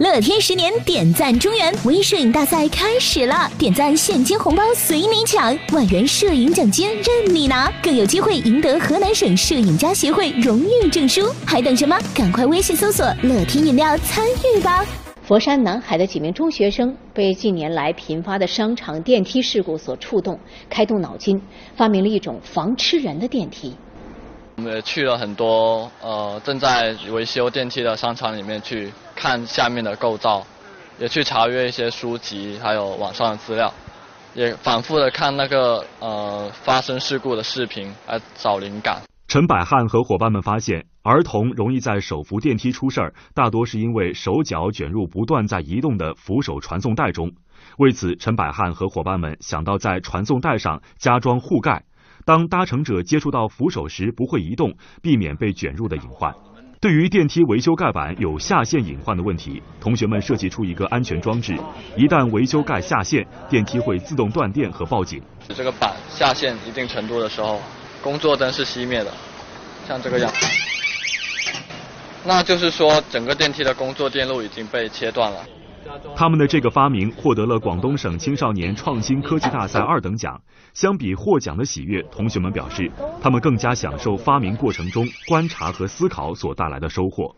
乐天十年点赞中原微摄影大赛开始了，点赞现金红包随你抢，万元摄影奖金任你拿，更有机会赢得河南省摄影家协会荣誉证书。还等什么？赶快微信搜索乐天饮料参与吧！佛山南海的几名中学生被近年来频发的商场电梯事故所触动，开动脑筋，发明了一种防吃人的电梯。我们也去了很多呃正在维修电梯的商场里面去看下面的构造，也去查阅一些书籍还有网上的资料，也反复的看那个呃发生事故的视频来找灵感。陈百汉和伙伴们发现，儿童容易在手扶电梯出事儿，大多是因为手脚卷入不断在移动的扶手传送带中。为此，陈百汉和伙伴们想到在传送带上加装护盖。当搭乘者接触到扶手时不会移动，避免被卷入的隐患。对于电梯维修盖板有下陷隐患的问题，同学们设计出一个安全装置，一旦维修盖下陷，电梯会自动断电和报警。这个板下陷一定程度的时候，工作灯是熄灭的，像这个样，那就是说整个电梯的工作电路已经被切断了。他们的这个发明获得了广东省青少年创新科技大赛二等奖。相比获奖的喜悦，同学们表示，他们更加享受发明过程中观察和思考所带来的收获。